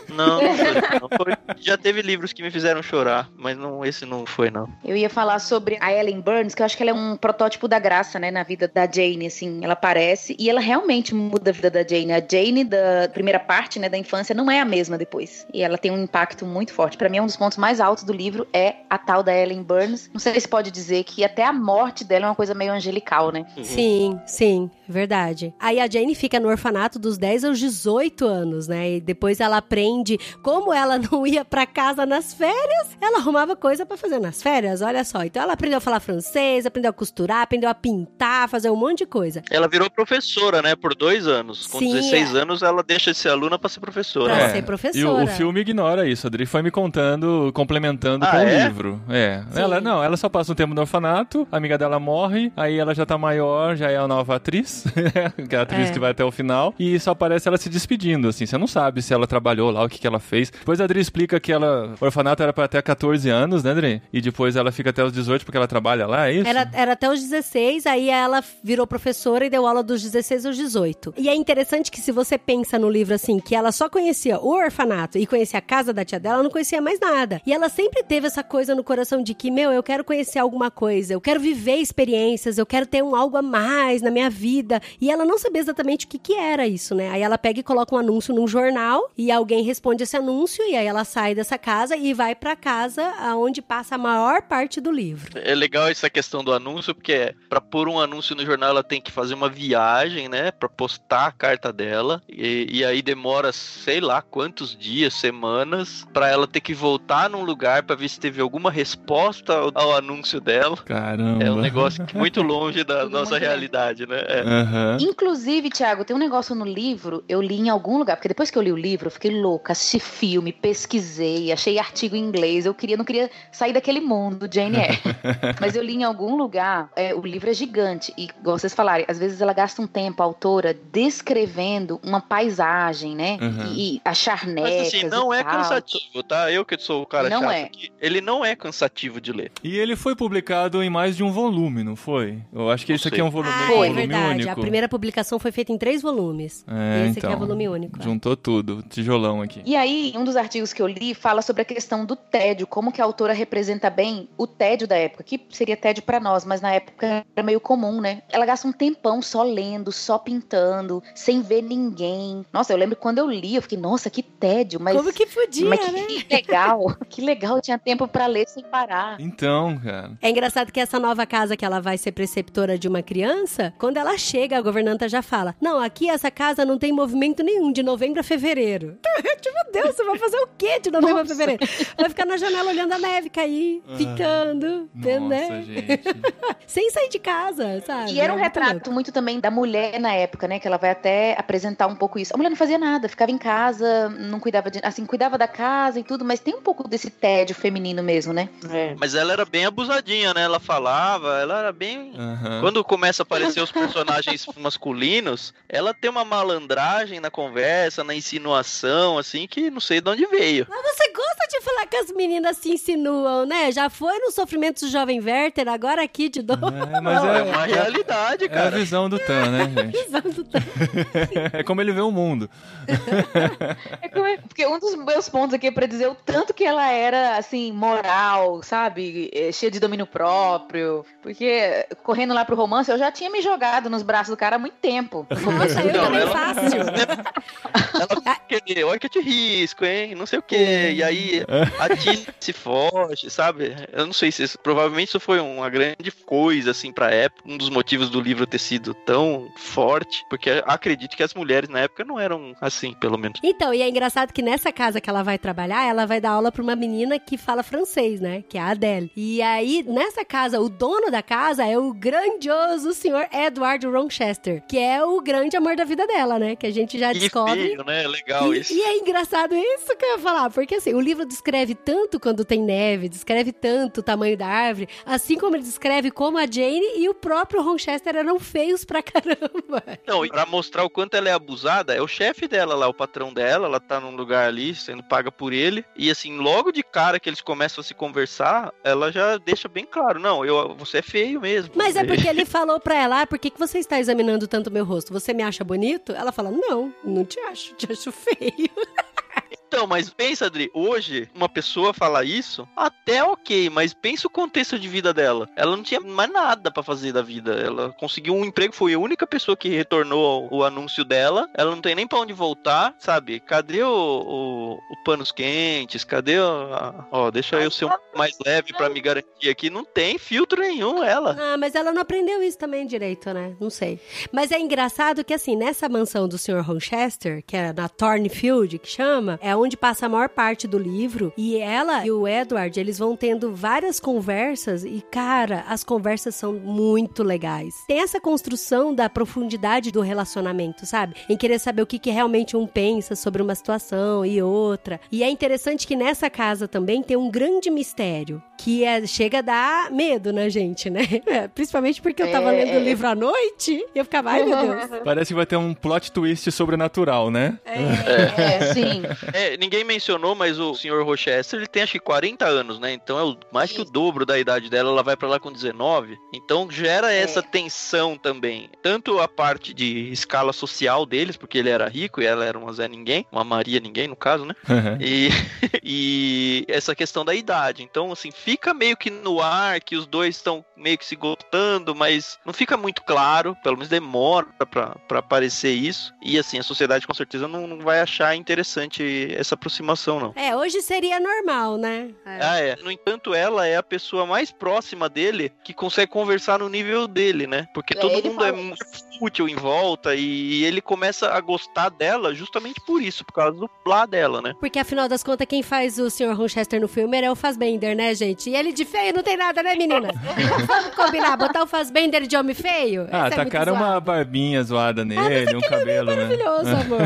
Não, não foi, não foi. Já teve livros que me fizeram chorar, mas não, esse não foi, não. Eu ia falar sobre a Ellen Burns, que eu acho que ela é um protótipo da graça, né, na vida da Jane, assim. Ela aparece e ela realmente muda a vida da Jane. A Jane da primeira parte, né, da infância, não é a mesma depois. E ela tem um impacto muito forte. Pra mim, um dos pontos mais altos do livro é a tal da Ellen Burns. Não sei se pode dizer que até a morte dela é uma coisa meio angelical, né? Sim, sim, verdade. Aí a Jane fica no orfanato dos 10 aos 18 anos, né? E depois ela aprende como ela não ia pra casa nas férias, ela arrumava coisa pra fazer nas férias, olha só. Então ela aprendeu a falar francês, aprendeu a costurar, aprendeu a pintar, fazer um monte de coisa. Ela virou professora, né, por dois anos. Com Sim, 16 é. anos, ela deixa de ser aluna pra ser professora. Pra É, ser E professora. o, o filme ignora isso. A Adri foi me contando, complementando Ah, com é? o livro. É. Sim. Ela, não, ela só passa um tempo no orfanato, a amiga dela morre, aí ela já tá maior, já é a nova atriz, que é a atriz É. que vai até o final, e só aparece ela se despedindo, assim. Você não sabe se ela trabalhou lá o que, que ela fez. Depois a Adri explica que ela. O orfanato era pra até 14 anos, né, Adri? E depois ela fica até os 18 porque ela trabalha lá, é isso? Era, era até os 16, aí ela virou professora e deu aula dos 16 aos 18. E é interessante que se você pensa no livro assim, que ela só conhecia o orfanato e conhecia a casa da tia dela, ela não conhecia mais nada. E ela sempre teve essa coisa no coração de que, meu, eu quero conhecer alguma coisa, eu quero viver experiências, eu quero ter um algo a mais na minha vida. E ela não sabia exatamente o que, que era isso, né? Aí ela pega e coloca um anúncio num jornal e alguém responde esse anúncio e aí ela sai dessa casa e vai pra casa aonde passa a maior parte do livro. É legal essa questão do anúncio, porque para pôr um anúncio no jornal ela tem que fazer uma viagem, né? Pra postar a carta dela. E, e aí demora sei lá quantos dias, semanas, para ela ter que voltar num lugar para ver se teve alguma resposta ao, ao, anúncio dela. Caramba. É um negócio muito longe da nossa realidade, né? É. Uhum. Inclusive, Thiago, tem um negócio no livro, eu li em algum lugar, porque depois que eu li o livro, eu fiquei louca, assisti filme, pesquisei, achei artigo em inglês, eu queria, não queria sair daquele mundo, Jane Eyre. Mas eu li em algum lugar, é, o livro é gigante, e como vocês falarem, às vezes ela gasta um tempo, a autora, descrevendo uma paisagem, né? Uhum. E, e a charneca. Mas assim, não é tal. cansativo, tá? Eu que sou o cara Não chato é. aqui. Ele não é cansativo de ler. E ele foi publicado em mais de um volume, não foi? Eu acho que Não esse aqui é um volume, Ah, um é volume único. A primeira publicação foi feita em três volumes. É, e esse então, aqui é volume único. é. Juntou tudo, tijolão aqui. E aí, um dos artigos que eu li fala sobre a questão do tédio, como que a autora representa bem o tédio da época, que seria tédio pra nós, mas na época era meio comum, né? Ela gasta um tempão só lendo, só pintando, sem ver ninguém. Nossa, eu lembro quando eu li, eu fiquei, nossa, que tédio, mas Como que podia, mas que, né? que legal, que legal, tinha tempo pra ler sem parar. Então, cara. É engraçado que essa nova casa que ela vai ser preceptora de uma criança, quando ela chega, a governanta já fala: Não, aqui essa casa não tem movimento nenhum, de novembro a fevereiro. tipo, meu Deus, você vai fazer o quê de novembro a fevereiro? Vai ficar na janela olhando a neve cair, pintando, Nossa, né? gente. Sem sair de casa, sabe? E era um É muito retrato muito também da mulher na época, né? Que ela vai até apresentar um pouco isso. A mulher não fazia nada, ficava em casa, não cuidava de. Assim, cuidava da casa e tudo, mas tem um pouco desse tédio feminino mesmo, né? É. Mas ela era bem abusadinha, né? Ela falava, ela era bem. Aham. Quando começa a aparecer os personagens masculinos, ela tem uma malandragem na conversa, na insinuação, assim, que não sei de onde veio. Você gosta de falar que as meninas se insinuam, né? Já foi no Sofrimento do Jovem Werther, agora aqui de novo. É, mas É é, uma realidade, é a cara. visão do Tan, né, gente? Exato, tá. É como ele vê o mundo. É como é- Porque um dos meus pontos aqui é pra dizer o tanto que ela era, assim, moral, sabe? É, Cheia de domínio próprio. Porque correndo lá pro romance, eu já tinha me jogado nos braços do cara há muito tempo. Nossa, eu Não, também ela- fácil. Ela olha que eu te risco, hein? Não sei o quê. E aí a Tilly se foge, sabe? Eu não sei se isso, provavelmente isso foi uma grande coisa, assim, pra época. Um dos motivos do livro ter sido tão forte. Porque acredito que as mulheres na época não eram assim, pelo menos. Então, e é engraçado que nessa casa que ela vai trabalhar, ela vai dar aula pra uma menina que fala francês, né? Que é a Adele. E aí, nessa casa, o dono da casa é o grandioso senhor Edward Ronchester, que é o grande amor da vida dela, né? Que a gente já Que descobre. feio, né? Legal E, isso. e é engraçado isso que eu ia falar, porque assim, o livro descreve tanto quando tem neve, descreve tanto o tamanho da árvore, assim como ele descreve como a Jane e o próprio Ronchester eram feios pra caramba. Não, e pra mostrar o quanto ela é abusada, é o chefe dela lá, o patrão dela, ela tá num lugar ali, sendo paga por ele, e assim, logo de cara que eles começam a se conversar, ela já deixa bem claro, não, eu, você é feio mesmo. Mas é porque ele falou pra ela, ah, por que, que você está examinando tanto meu rosto? Você me acha bonito? Ela fala, não, não te acho, te acho feio. Então, mas pensa, Adri, hoje, uma pessoa falar isso, até ok, mas pensa o contexto de vida dela. Ela não tinha mais nada pra fazer da vida. Ela conseguiu um emprego, foi a única pessoa que retornou o anúncio dela. Ela não tem nem pra onde voltar, sabe? Cadê o, o, o panos quentes? Cadê a- ó, deixa eu ser um mais leve pra me garantir aqui. Não tem filtro nenhum, ela. Ah, mas ela não aprendeu isso também direito, né? Não sei. Mas é engraçado que, assim, nessa mansão do Sr. Rochester, que é na Thornfield, que chama, é onde passa a maior parte do livro. E ela e o Edward, eles vão tendo várias conversas e, cara, as conversas são muito legais. Tem essa construção da profundidade do relacionamento, sabe? Em querer saber o que, que realmente um pensa sobre uma situação e outra. E é interessante que nessa casa também tem um grande mistério, que é, chega a dar medo na gente, né? É, principalmente porque eu tava É, lendo o é. livro à noite e eu ficava, ai meu Deus. Parece que vai ter um plot twist sobrenatural, né? É, sim. É, É, ninguém mencionou, mas o Sr. Rochester, ele tem acho que 40 anos, né? Então é o- mais que o dobro da idade dela, ela vai pra lá com 19. Então gera essa tensão também. Tanto a parte de escala social deles, porque ele era rico e ela era uma Zé Ninguém, uma Maria Ninguém, no caso, né? E, e essa questão da idade. Então, assim, fica meio que no ar que os dois estão meio que se gostando, mas não fica muito claro, pelo menos demora pra, pra aparecer isso. E assim, a sociedade com certeza não, não vai achar interessante essa aproximação, não. É, hoje seria normal, né? É. Ah, é. No entanto, ela é a pessoa mais próxima dele que consegue conversar no nível dele, né? Porque É, todo mundo é muito fútil em volta e ele começa a gostar dela justamente por isso, por causa do blá dela, né? Porque afinal das contas, quem faz o Sr. Rochester no filme é o Fassbender, né, gente? E ele de feio não tem nada, né, menina? Vamos combinar, botar o Fassbender de homem feio? Ah, Essa é muito tacaram uma zoado. barbinha zoada nele, um cabelo, né? Maravilhoso, amor.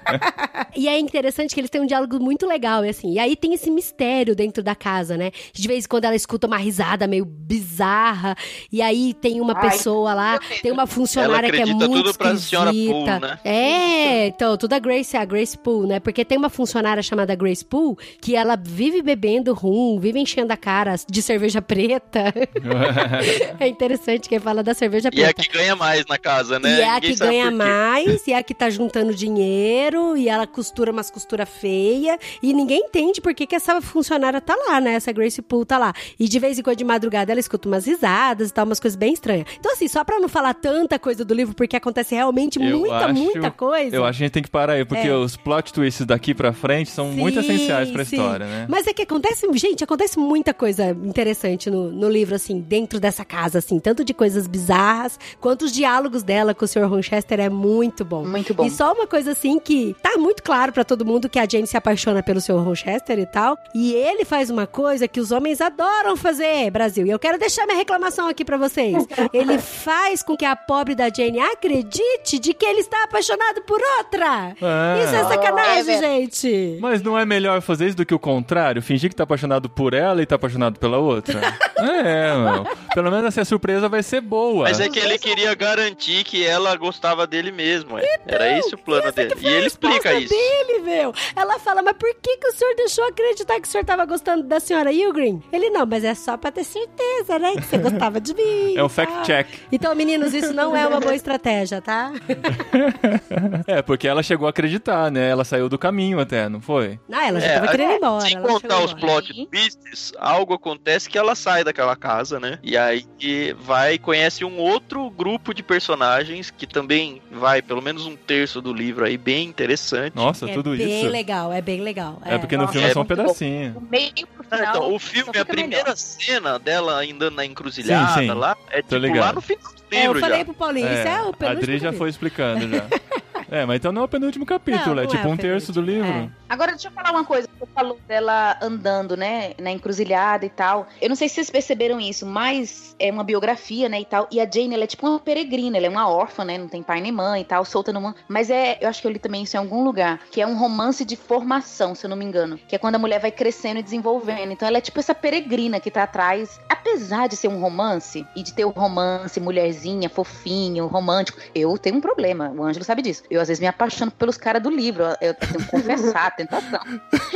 e é interessante que eles têm um diálogo muito legal, e assim. E aí tem esse mistério dentro da casa, né? De vez em quando ela escuta uma risada meio bizarra. E aí tem uma Ai, pessoa lá, tem uma funcionária que é muito tudo pra esquisita. Poole, né? É, então, tudo a Grace, a Grace Poole, né? Porque tem uma funcionária chamada Grace Poole que ela vive bebendo rum, vive enchendo a cara de cerveja preta. é interessante que ele fala da cerveja E é a preta. que ganha mais na casa, né? E é a Ninguém que ganha mais, e é a que tá juntando dinheiro, e ela costura umas feia, e ninguém entende por que, que essa funcionária tá lá, né? Essa Grace Poole tá lá. E de vez em quando, de madrugada, ela escuta umas risadas e tal, umas coisas bem estranhas. Então, assim, só pra não falar tanta coisa do livro, porque acontece realmente Eu muita, acho- muita coisa. Eu acho que a gente tem que parar aí, porque É. os plot twists daqui pra frente são muito Sim, essenciais pra sim. história, né? Mas é que acontece, gente, acontece muita coisa interessante no, no livro, assim, dentro dessa casa, assim, tanto de coisas bizarras, quanto os diálogos dela com o Sr. Rochester é muito bom. Muito bom. E só uma coisa assim que tá muito claro pra todo mundo que a Jane se apaixona pelo Sr. Rochester e tal, e ele faz uma coisa que os homens adoram fazer, Brasil. E eu quero deixar minha reclamação aqui pra vocês. Ele faz com que a pobre da Jane acredite de que ele está apaixonado por outra. Ah. Isso é sacanagem, É, gente. Mas não é melhor fazer isso do que o contrário? Fingir que tá apaixonado por ela e tá apaixonado pela outra? é, mano. Pelo menos assim a surpresa vai ser boa. Mas é que ele queria garantir que ela gostava dele mesmo. é. Era esse o plano essa dele. E ele explica isso. dele, meu. Ela fala, mas por que, que o senhor deixou acreditar que o senhor tava gostando da senhora Ilgrim? Ele, não, mas é só pra ter certeza, né? Que você gostava de mim. É um e fact tal." check. Então, meninos, isso não é uma boa estratégia, tá? É, porque ela chegou a acreditar, né? Ela saiu do caminho até, não foi? Não, ela já É, tava querendo ir embora. Não contar os plot twists, algo acontece que ela sai daquela casa, né? E aí vai e conhece um outro grupo de personagens que também vai, pelo menos um terço do livro aí, bem interessante. Nossa, É tudo bem isso. Legal, é bem legal. É porque no Nossa, filme é é só um bom. pedacinho. Meio pro Ah, final. então, o filme, a primeira melhor. cena dela andando na encruzilhada Sim, sim. lá, é tipo lá no final do É, eu livro falei já. pro Paulinho, isso é o a penúltimo Adri já foi explicando já. É, mas então não é o penúltimo capítulo, Não, é não tipo é o um terço do livro. Agora, deixa eu falar uma coisa. Você falou dela andando, né? Na encruzilhada e tal. Eu não sei se vocês perceberam isso, mas é uma biografia, né? E tal. E a Jane, ela é tipo uma peregrina. Ela é uma órfã, né? Não tem pai nem mãe e tal, solta mundo. Mas é, eu acho que eu li também isso em algum lugar. Que é um romance de formação, se eu não me engano. Que é quando a mulher vai crescendo e desenvolvendo. Então ela é tipo essa peregrina que tá atrás. Apesar de ser um romance e de ter o romance, mulherzinha, fofinho, romântico, eu tenho um problema. O Ângelo sabe disso. Eu às vezes me apaixono pelos caras do livro. Eu, tenho que confessar, tentação.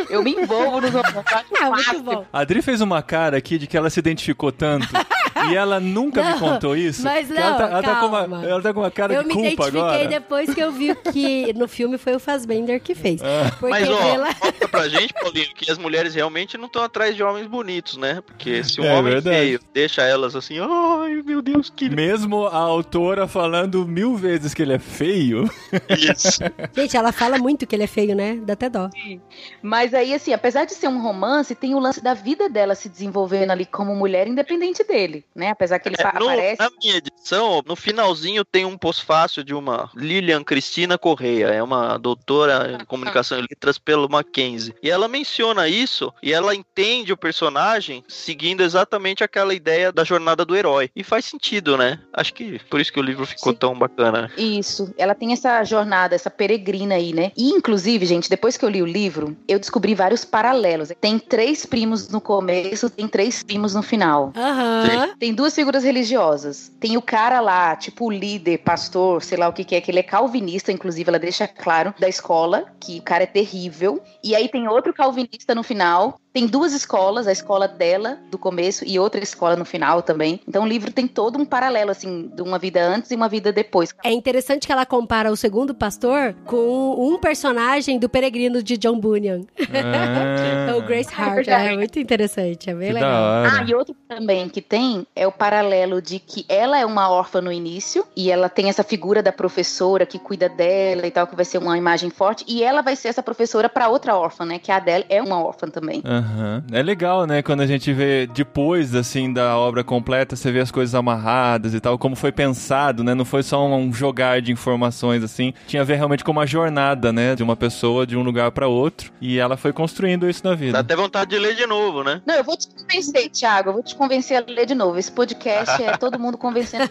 Eu me envolvo nos romances. Ah, muito bom. A Adri fez uma cara aqui de que ela se identificou tanto e ela nunca me Não, contou isso. mas que ela, não, tá, ela, tá com uma, ela tá com uma cara Eu de me culpa identifiquei agora. depois que eu vi que no filme foi o Fassbender que fez. Porque Mas, ó, pela- conta pra gente, Paulinho, que as mulheres realmente não estão atrás de homens bonitos, né? Porque se um É homem verdade. feio deixa elas assim, ai meu Deus, que Mesmo a autora falando mil vezes que ele é feio. isso. Gente, ela fala muito que ele é feio, né? Dá até dó. Mas aí, assim, apesar de ser um romance, tem o lance da vida dela se desenvolvendo ali como mulher independente dele, né? Apesar que ele É, no- aparece. na minha edição, no finalzinho tem um pós-fácil de uma Lilian Cristina Correia, é uma doutora em comunicação e letras pelo Mackenzie. E ela menciona isso e ela entende o personagem seguindo exatamente aquela ideia da jornada do herói. E faz sentido, né? Acho que por isso que o livro ficou Sim. tão bacana. Isso, ela tem essa jornada, essa peregrina aí, né? E, inclusive, gente, depois que eu li o livro, eu descobri vários paralelos. Tem três primos no começo, tem três primos no final. Aham. Tem tem duas figuras religiosas. Tem o cara lá, tipo líder, pastor, sei lá o que, que é, que ele é calvinista, inclusive ela deixa claro, da escola, que o cara é terrível. E aí tem outro calvinista no final, tem duas escolas, a escola dela do começo e outra escola no final também. Então o livro tem todo um paralelo, assim, de uma vida antes e uma vida depois. É interessante que ela compara o segundo pastor com um personagem do Peregrino de John Bunyan. Ah, o Grace Hart. verdade. É muito interessante, é bem que legal. Ah, e outro também que tem é o paralelo de que ela é uma órfã no início e ela tem essa figura da professora que cuida dela e tal, que vai ser uma imagem forte, e ela vai ser essa professora para outra órfã, né? Que a Adele é uma órfã também. Aham. É legal, né? Quando a gente vê depois, assim, da obra completa, você vê as coisas amarradas e tal, como foi pensado, né? Não foi só um jogar de informações, assim. Tinha a ver realmente com uma jornada, né? De uma pessoa de um lugar pra outro. E ela foi construindo isso na Dá vida. até vontade de ler de novo, né? Não, eu vou te convencer, Thiago. Eu vou te convencer a ler de novo. Esse podcast é todo mundo convencendo o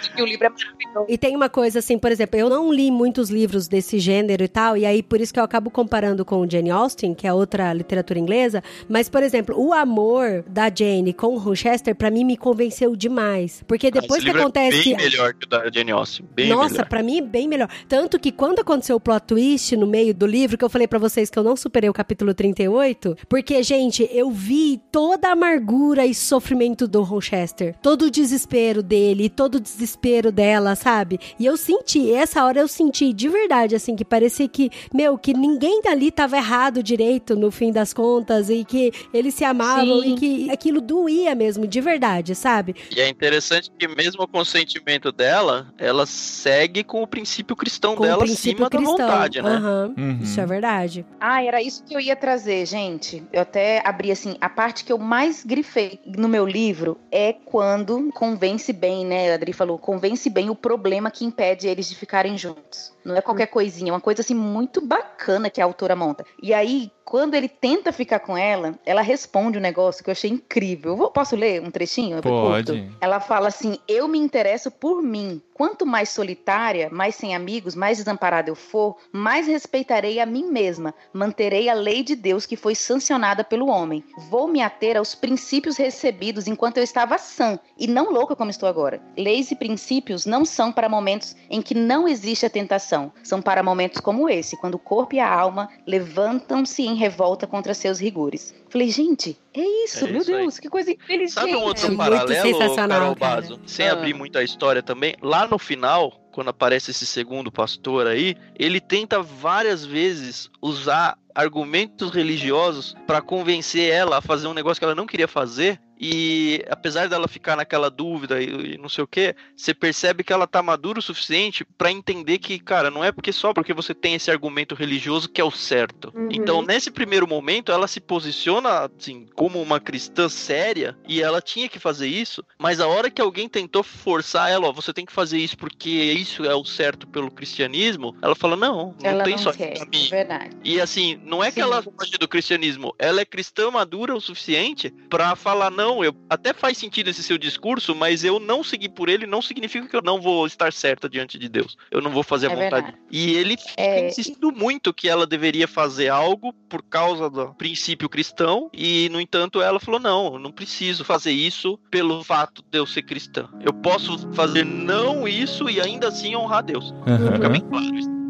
de que o livro é maravilhoso. E tem uma coisa assim, por exemplo, eu não li muitos livros desse gênero e tal, e aí por isso que eu acabo comparando com Jane Austen, que é outra literatura inglesa, mas, por exemplo, o amor da Jane com o Rochester, pra mim, me convenceu demais. Porque depois Esse que livro acontece... É bem melhor que o da Jane Austen. Bem Nossa, pra mim é bem melhor. Tanto que quando aconteceu o plot twist no meio do livro, que eu falei pra vocês que eu não superei o capítulo 38, porque, gente, eu vi toda a amargura e sofrimento do Rochester. Todo o desespero dele, todo o desespero dela, sabe? E eu senti, essa hora eu senti de verdade, assim, que parecia que, meu, que ninguém dali tava errado direito no fim das contas e que eles se amavam Sim. e que aquilo doía mesmo, de verdade, sabe? E é interessante que mesmo com o sentimento dela, ela segue com o princípio cristão Com dela princípio acima da cristão. vontade, né? Aham, Uhum. Isso é verdade. Ah, era isso que eu ia trazer, gente. Eu até abri assim, a parte que eu mais grifei no meu livro é quando convence bem, né? A Adri falou, convence bem o problema que impede eles de ficarem juntos. Não é qualquer coisinha, é uma coisa assim muito bacana que a autora monta. E aí, quando ele tenta ficar com ela, ela responde um negócio que eu achei incrível. Eu vou- posso ler um trechinho? Pode. Ela fala assim: Eu me interesso por mim. Quanto mais solitária, mais sem amigos, mais desamparada eu for, mais respeitarei a mim mesma. Manterei a lei de Deus que foi sancionada pelo homem. Vou me ater aos princípios recebidos enquanto eu estava sã e não louca como estou agora. Leis e princípios não são para momentos em que não existe a tentação. São para momentos como esse, quando o corpo e a alma levantam-se em revolta contra seus rigores. Falei, gente, é isso, É meu isso aí. Deus, que coisa inteligente. Sabe um outro Muito paralelo, Carol. Bazo? Sem Ah. abrir muito a história também, lá no final, quando aparece esse segundo pastor aí, ele tenta várias vezes usar argumentos religiosos para convencer ela a fazer um negócio que ela não queria fazer. E apesar dela ficar naquela dúvida e, e não sei o que, você percebe que ela tá madura o suficiente para entender que, cara, não é porque só porque você tem esse argumento religioso que é o certo. Uhum. Então, nesse primeiro momento, ela se posiciona assim como uma cristã séria e ela tinha que fazer isso, mas a hora que alguém tentou forçar ela, ó, você tem que fazer isso porque isso é o certo pelo cristianismo, ela fala: "Não, não Ela tem não só quer, pra é mim". verdade. E assim, não é que Sim. ela foge do cristianismo, ela é cristã madura o suficiente pra falar não, eu até faz sentido esse seu discurso, mas eu não seguir por ele não significa que eu não vou estar certa diante de Deus. Eu não vou fazer a É vontade. verdade. E ele É, insistindo muito que ela deveria fazer algo por causa do princípio cristão e no entanto ela falou não, eu não preciso fazer isso pelo fato de eu ser cristã. Eu posso fazer não isso e ainda assim honrar Deus. Aham. Fica bem claro isso.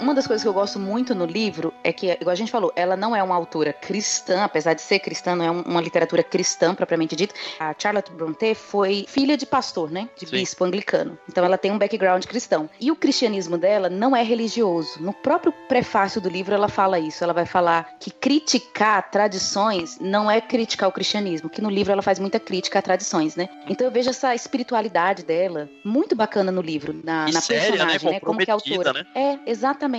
Uma das coisas que eu gosto muito no livro é que, igual a gente falou, ela não é uma autora cristã, apesar de ser cristã, não é um- uma literatura cristã propriamente dita. A Charlotte Brontë foi filha de pastor, né? De Sim. bispo anglicano. Então ela tem um background cristão. E o cristianismo dela não é religioso. No próprio prefácio do livro ela fala isso. Ela vai falar que criticar tradições não é criticar o cristianismo, que no livro ela faz muita crítica a tradições, né? Então eu vejo essa espiritualidade dela muito bacana no livro, na, na séria, né? personagem, né? Como que a autora. É, exatamente.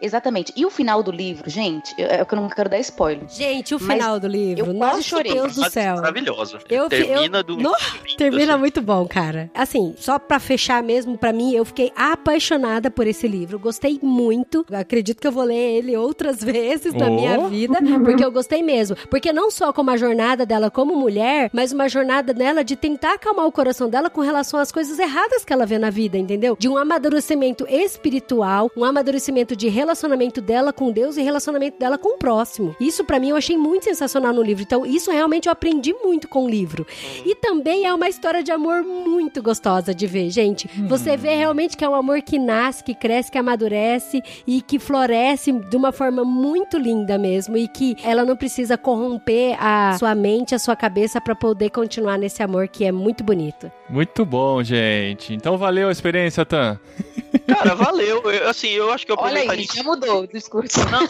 Exatamente. E o final do livro, gente, eu- é que eu não quero dar spoiler. Gente, o final do livro. eu quase Nossa, chorei. Deus do céu. Maravilhosa. Eu- Termina do. No- lindo, Termina assim. muito bom, cara. Assim, só pra fechar mesmo, pra mim, eu fiquei apaixonada por esse livro. Gostei muito. Acredito que eu vou ler ele outras vezes na Oh. minha vida, porque eu gostei mesmo. Porque não só como a jornada dela como mulher, mas uma jornada dela de tentar acalmar o coração dela com relação às coisas erradas que ela vê na vida, entendeu? De um amadurecimento espiritual, um amadurecimento de relacionamento dela com Deus e relacionamento dela com o próximo. Isso pra mim eu achei muito sensacional no livro. Então, isso realmente eu aprendi muito com o livro. E também é uma história de amor muito gostosa de ver, gente. Você vê realmente que é um amor que nasce, que cresce, que amadurece e que floresce de uma forma muito linda mesmo. E que ela não precisa corromper a sua mente, a sua cabeça pra poder continuar nesse amor que é muito bonito. Muito bom, gente. Então valeu a experiência, Tan. Cara, valeu. Eu, assim, eu acho que eu Olha aproveitaria. aí, já mudou o discurso. Não,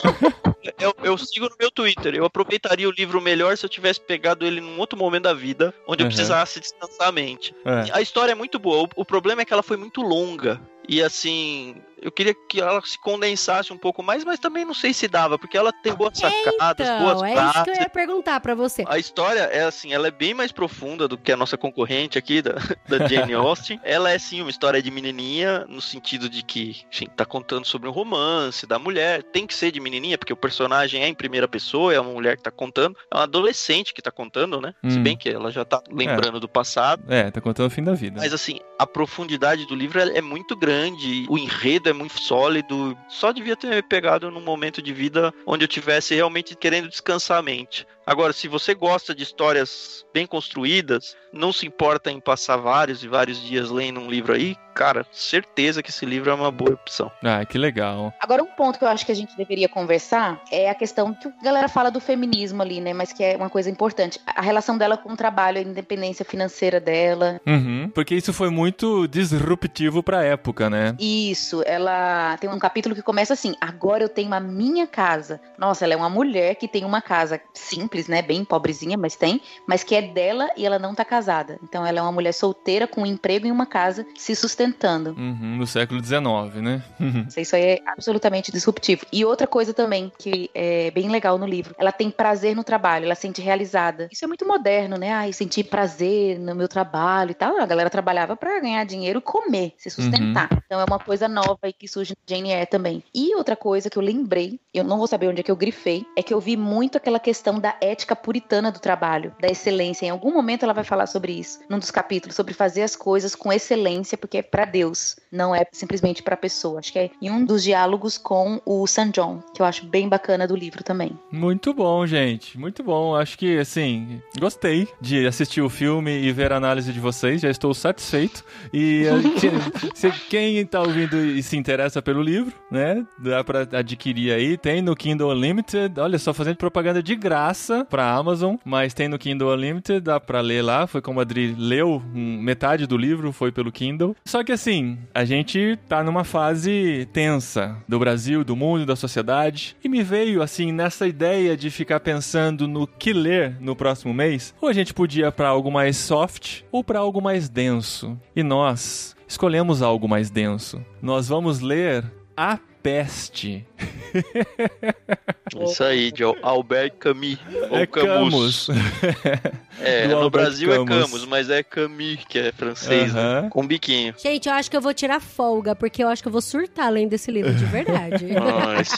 eu, eu sigo no meu Twitter. Eu aproveitaria o livro melhor se eu tivesse pegado ele num outro momento da vida, onde eu Uhum. precisasse descansar a mente. É. A história é muito boa. O, o problema é que ela foi muito longa. E assim, eu queria que ela se condensasse um pouco mais, mas também não sei se dava, porque ela tem boas sacadas, boas Então, é isso que eu frases. ia perguntar pra você. A história é assim, ela é bem mais profunda do que a nossa concorrente aqui, da, da Jane Austen. ela é sim uma história de menininha, no sentido de que, enfim, tá contando sobre um romance da mulher. Tem que ser de menininha, porque o personagem é em primeira pessoa, é uma mulher que tá contando. É uma adolescente que tá contando, né? Se Hum. bem que ela já tá lembrando do passado. É, tá contando o fim da vida. Mas assim, a profundidade do livro é é muito grande, o enredo é muito sólido. Só devia ter pegado num momento de vida onde eu tivesse realmente querendo descansar a mente. Agora, se você gosta de histórias bem construídas, não se importa em passar vários e vários dias lendo um livro aí, cara, certeza que esse livro é uma boa opção. Ah, que legal. Agora, um ponto que eu acho que a gente deveria conversar é a questão que a galera fala do feminismo ali, né? Mas que é uma coisa importante. A relação dela com o trabalho, a independência financeira dela. Uhum. Porque isso foi muito disruptivo pra época, né? Isso, ela tem um capítulo que começa assim: agora eu tenho a minha casa. Nossa, ela é uma mulher que tem uma casa simples, né? Bem pobrezinha, mas tem, mas que é dela e ela não tá casada. Então ela é uma mulher solteira com um emprego em uma casa se sustentando. Uhum, no século XIX, né? Isso aí é absolutamente disruptivo. E outra coisa também que é bem legal no livro, ela tem prazer no trabalho, ela se sente realizada. Isso é muito moderno, né? Ai, sentir prazer no meu trabalho e tal. A galera trabalhava pra ganhar dinheiro e comer, se sustentar. Então é uma coisa nova aí que surge no Jane Eyre também. E outra coisa que eu lembrei, eu não vou saber onde é que eu grifei, é que eu vi muito aquela questão da ética puritana do trabalho, da excelência. Em algum momento ela vai falar sobre isso, num dos capítulos, sobre fazer as coisas com excelência, porque é pra Deus, não é simplesmente pra pessoa. Acho que é em um dos diálogos com o San John, que eu acho bem bacana do livro também. Muito bom, gente. Muito bom. Acho que, assim, gostei de assistir o filme e ver a análise de vocês. Já estou satisfeito. E se quem tá ouvindo e se interessa pelo livro, né? Dá pra adquirir aí. Tem no Kindle Unlimited. Olha só, fazendo propaganda de graça pra Amazon. Mas tem no Kindle Unlimited. Dá pra ler lá. Foi como a Adri leu. Metade do livro foi pelo Kindle. Só que, assim, a gente tá numa fase tensa do Brasil, do mundo, da sociedade. E me veio, assim, nessa ideia de ficar pensando no que ler no próximo mês. Ou a gente podia pra algo mais soft ou pra algo mais denso. E nós escolhemos algo mais denso. Nós vamos ler A Peste. Isso aí, de Albert Camus. Ou É Camus. Camus. É, Do no Albert Brasil é Camus. Camus, mas é Camus, que é francês, né? Aham. Com biquinho. Gente, eu acho que eu vou tirar folga, porque eu acho que eu vou surtar lendo esse livro de verdade. Ah, esse,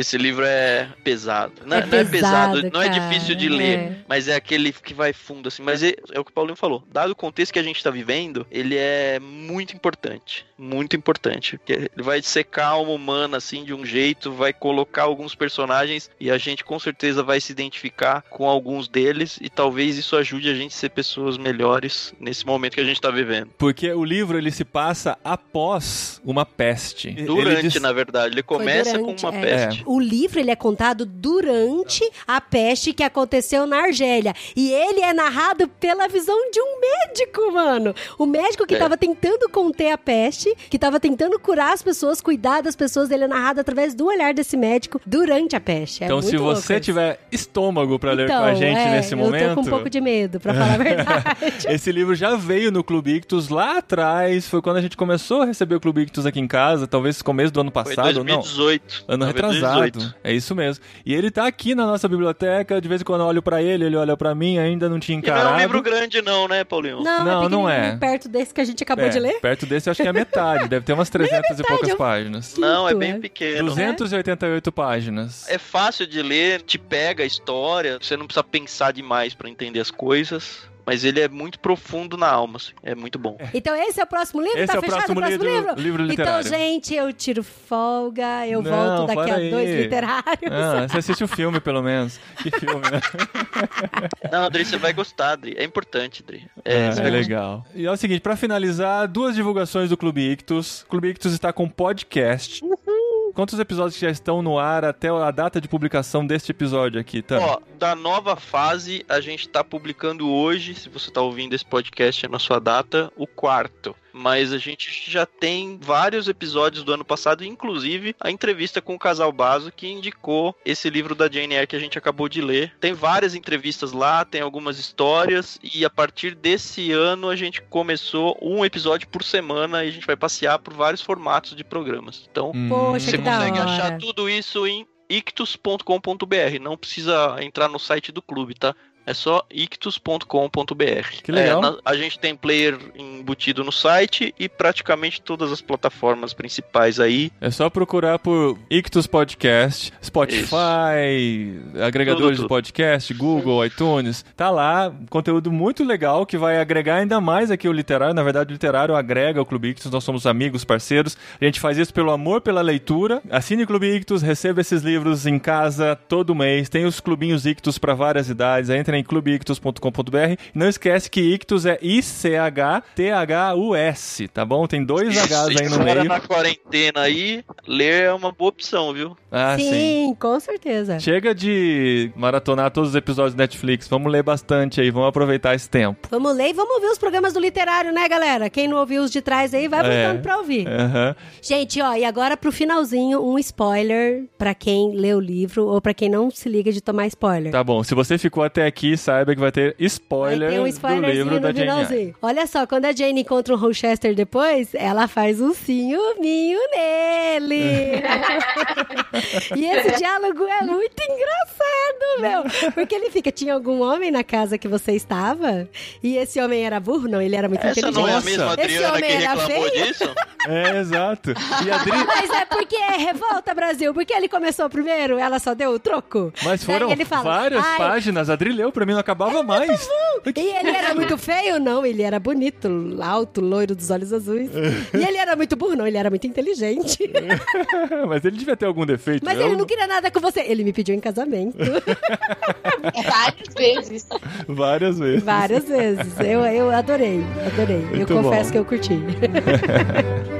esse livro é pesado. Não, É não é pesado, pesado, não é difícil de ler, é. mas é aquele que vai fundo, assim. Mas é, é o que o Paulinho falou. Dado o contexto que a gente tá vivendo, ele é muito importante. Muito importante. Porque ele vai secar a alma humana, assim, de um jeito, vai colocar alguns personagens e a gente com certeza vai se identificar com alguns deles e talvez isso ajude a gente a ser pessoas melhores nesse momento que a gente tá vivendo. Porque o livro ele se passa após uma peste. Durante, ele diz- na verdade. Ele começa durante, com uma é. peste. O livro ele é contado durante a peste que aconteceu na Argélia. E ele é narrado pela visão de um médico, mano. O médico que É. tava tentando conter a peste, que tava tentando curar as pessoas, cuidar das pessoas Ele é narrado através do olhar desse médico durante a peste. É então, muito se você tiver estômago pra ler então, com a gente é, nesse momento. Eu tô com um pouco de medo, pra falar a verdade. Esse livro já veio no Clube Ictus lá atrás. Foi quando a gente começou a receber o Clube Ictus aqui em casa. Talvez começo do ano Foi passado, não. 2018. Ano Talvez retrasado. 2018. É isso mesmo. E ele tá aqui na nossa biblioteca. De vez em quando eu olho pra ele, ele olha pra mim. Ainda não tinha E não é encarado. um livro grande não, né, Paulinho? Não, Não, é não é. perto desse que a gente acabou É, de ler. Perto desse, eu acho que é a metade. Deve ter umas 300 e poucas eu- páginas. Não, é bem é. pequeno. 288 páginas. É fácil de ler, te pega a história, você não precisa pensar demais pra entender as coisas. Mas ele é muito profundo na alma, assim. É muito bom. Então esse é o próximo livro? Esse tá é o fechado próximo o próximo livro- livro? livro Então, literário. gente, eu tiro folga, eu Não, volto daqui para a aí. dois literários. Ah, você assiste o filme, pelo menos. Que filme, né? Não, Adri, você vai gostar, Adri. É importante, Adri. É, É, você é legal. E é o seguinte, pra finalizar, duas divulgações do Clube Ictus. O Clube Ictus está com podcast. Quantos episódios já estão no ar até a data de publicação deste episódio aqui, tá? Ó, da nova fase, a gente tá publicando hoje, se você tá ouvindo esse podcast na sua data, o quarto. Mas a gente já tem vários episódios do ano passado, inclusive a entrevista com o casal Baso que indicou esse livro da Jane Eyre que a gente acabou de ler. Tem várias entrevistas lá, tem algumas histórias e a partir desse ano a gente começou um episódio por semana e a gente vai passear por vários formatos de programas. Então, Hum, Poxa, você consegue achar tudo isso em ictus.com.br. Não precisa entrar no site do clube, tá? É só ictus.com.br. Que legal. É, a gente tem player embutido no site e praticamente todas as plataformas principais aí. É só procurar por Ictus Podcast, Spotify, agregadores Tudo, de tudo. podcast, Google, iTunes. Tá lá, conteúdo muito legal que vai agregar ainda mais aqui o literário. Na verdade, o literário agrega o Clube Ictus, nós somos amigos, parceiros. A gente faz isso pelo amor pela leitura. Assine o Clube Ictus, receba esses livros em casa todo mês. Tem os clubinhos Ictus para várias idades. Entra em clubeictus.com.br. Não esquece que Ictus é I-C-H-T-H-U-S, tá bom? Tem dois Hs aí no meio. na quarentena aí, ler é uma boa opção, viu? Ah, sim, sim. com certeza. Chega de maratonar todos os episódios do Netflix. Vamos ler bastante aí, vamos aproveitar esse tempo. Vamos ler e vamos ouvir os programas do literário, né, galera? Quem não ouviu os de trás aí, vai É. voltando pra ouvir. Aham. Gente, ó, e agora pro finalzinho, um spoiler pra quem lê o livro ou pra quem não se liga de tomar spoiler. Tá bom, se você ficou até aqui, saiba que vai ter spoiler, Vai ter um do spoilerzinho livro da no Jane. Olha só, quando a Jane encontra o Rochester depois, ela faz um ciúminho nele. e esse diálogo é muito engraçado, meu. Porque ele fica, tinha algum homem na casa que você estava? E esse homem era burro? Não, ele era muito Essa inteligente. não é a Nossa. mesma Esse Adriana homem que era reclamou feio? disso? É, exato. E a Adri... Mas é porque é revolta, Brasil. Porque ele começou primeiro, ela só deu o troco. Mas foram ele fala, várias "Ai, páginas. A Adri leu pra mim, não acabava mais. E ele era muito feio? Não, ele era bonito, alto, loiro dos olhos azuis. E ele era muito burro? Não, ele era muito inteligente. Mas ele devia ter algum defeito. Mas Eu- ele não queria nada com você. Ele me pediu em casamento. Várias vezes. Várias vezes. Várias vezes. Eu, eu adorei, adorei. eu Muito confesso bom. que eu curti.